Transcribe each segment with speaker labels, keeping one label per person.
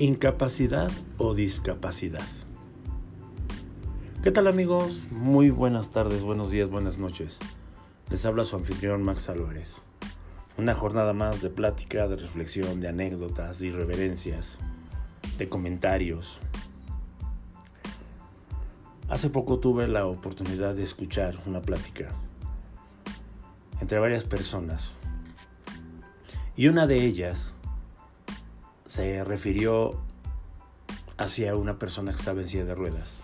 Speaker 1: Incapacidad o discapacidad. ¿Qué tal amigos? Muy buenas tardes, buenos días, buenas noches. Les habla su anfitrión Max Álvarez. Una jornada más de plática, de reflexión, de anécdotas, de irreverencias, de comentarios. Hace poco tuve la oportunidad de escuchar una plática entre varias personas. Y una de ellas se refirió hacia una persona que estaba en silla de ruedas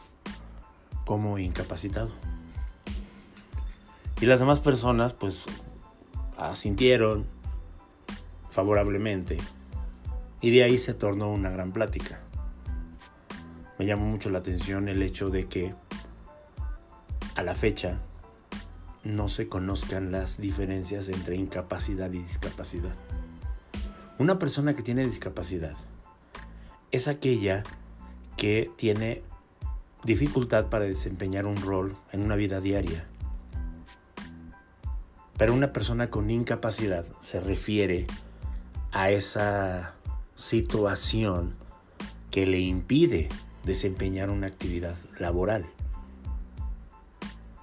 Speaker 1: como incapacitado. Y las demás personas pues asintieron favorablemente y de ahí se tornó una gran plática. Me llamó mucho la atención el hecho de que a la fecha no se conozcan las diferencias entre incapacidad y discapacidad. Una persona que tiene discapacidad es aquella que tiene dificultad para desempeñar un rol en una vida diaria. Pero una persona con incapacidad se refiere a esa situación que le impide desempeñar una actividad laboral.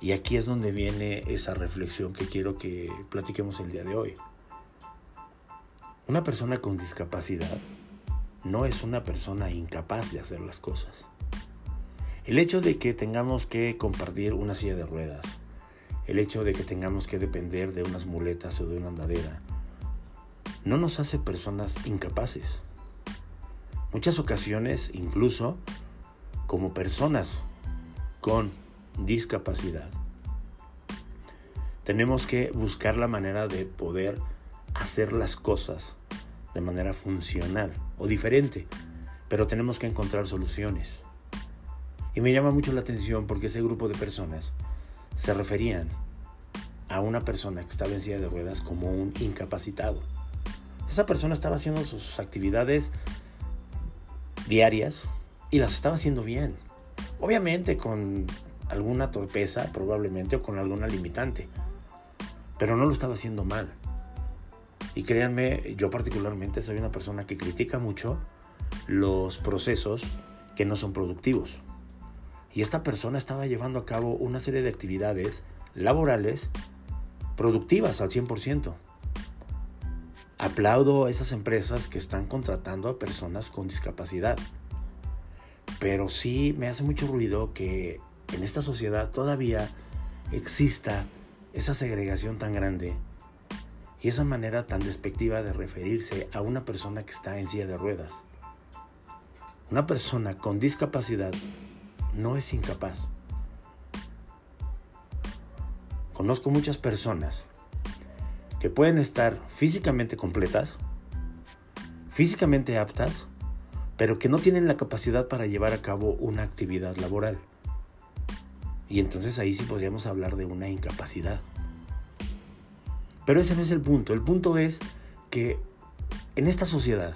Speaker 1: Y aquí es donde viene esa reflexión que quiero que platiquemos el día de hoy. Una persona con discapacidad no es una persona incapaz de hacer las cosas. El hecho de que tengamos que compartir una silla de ruedas, el hecho de que tengamos que depender de unas muletas o de una andadera, no nos hace personas incapaces. Muchas ocasiones, incluso como personas con discapacidad, tenemos que buscar la manera de poder hacer las cosas de manera funcional o diferente, pero tenemos que encontrar soluciones. Y me llama mucho la atención porque ese grupo de personas se referían a una persona que estaba en silla de ruedas como un incapacitado. Esa persona estaba haciendo sus actividades diarias y las estaba haciendo bien. Obviamente con alguna torpeza probablemente o con alguna limitante, pero no lo estaba haciendo mal. Y créanme, yo particularmente soy una persona que critica mucho los procesos que no son productivos. Y esta persona estaba llevando a cabo una serie de actividades laborales productivas al 100%. Aplaudo a esas empresas que están contratando a personas con discapacidad. Pero sí me hace mucho ruido que en esta sociedad todavía exista esa segregación tan grande y esa manera tan despectiva de referirse a una persona que está en silla de ruedas. Una persona con discapacidad no es incapaz. Conozco muchas personas que pueden estar físicamente completas, físicamente aptas, pero que no tienen la capacidad para llevar a cabo una actividad laboral. Y entonces ahí sí podríamos hablar de una incapacidad. Pero ese no es el punto. El punto es que en esta sociedad,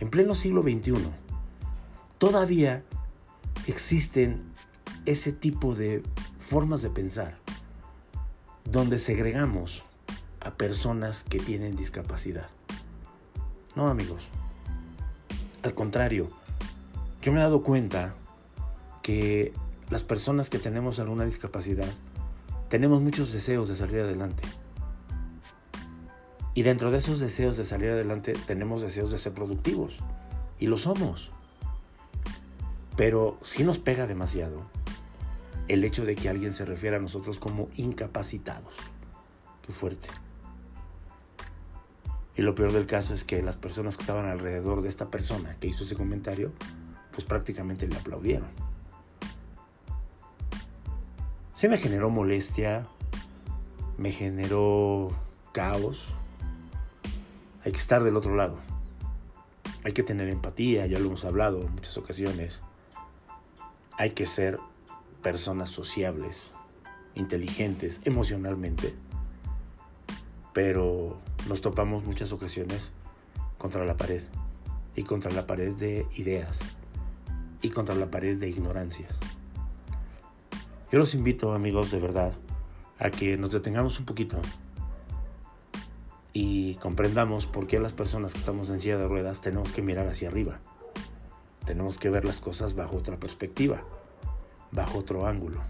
Speaker 1: en pleno siglo XXI, todavía existen ese tipo de formas de pensar donde segregamos a personas que tienen discapacidad. No, amigos. Al contrario, yo me he dado cuenta que las personas que tenemos alguna discapacidad tenemos muchos deseos de salir adelante. Y dentro de esos deseos de salir adelante tenemos deseos de ser productivos. Y lo somos. Pero si nos pega demasiado el hecho de que alguien se refiera a nosotros como incapacitados. Qué fuerte. Y lo peor del caso es que las personas que estaban alrededor de esta persona que hizo ese comentario, pues prácticamente le aplaudieron. Sí me generó molestia, me generó caos, hay que estar del otro lado. Hay que tener empatía, ya lo hemos hablado en muchas ocasiones. Hay que ser personas sociables, inteligentes emocionalmente. Pero nos topamos muchas ocasiones contra la pared. Y contra la pared de ideas. Y contra la pared de ignorancias. Yo los invito, amigos, de verdad, a que nos detengamos un poquito y comprendamos por qué las personas que estamos en silla de ruedas tenemos que mirar hacia arriba. Tenemos que ver las cosas bajo otra perspectiva, bajo otro ángulo,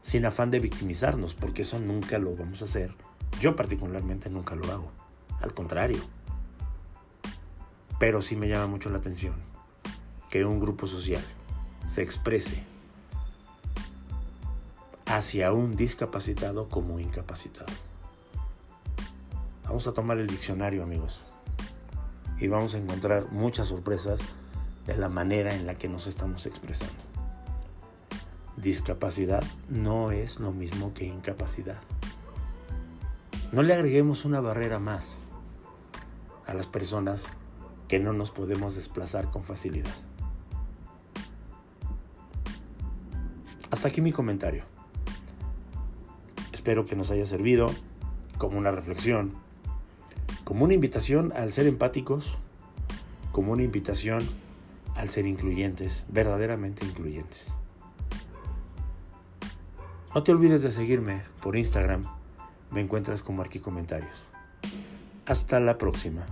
Speaker 1: sin afán de victimizarnos, porque eso nunca lo vamos a hacer. Yo particularmente nunca lo hago, al contrario. Pero sí me llama mucho la atención que un grupo social se exprese hacia un discapacitado como incapacitado. Vamos a tomar el diccionario, amigos, y vamos a encontrar muchas sorpresas de la manera en la que nos estamos expresando. Discapacidad no es lo mismo que incapacidad. No le agreguemos una barrera más a las personas que no nos podemos desplazar con facilidad. Hasta aquí mi comentario. Espero que nos haya servido como una reflexión, como una invitación al ser empáticos, como una invitación al ser incluyentes, verdaderamente incluyentes. No te olvides de seguirme por Instagram, me encuentras como Arqui Comentarios. Hasta la próxima.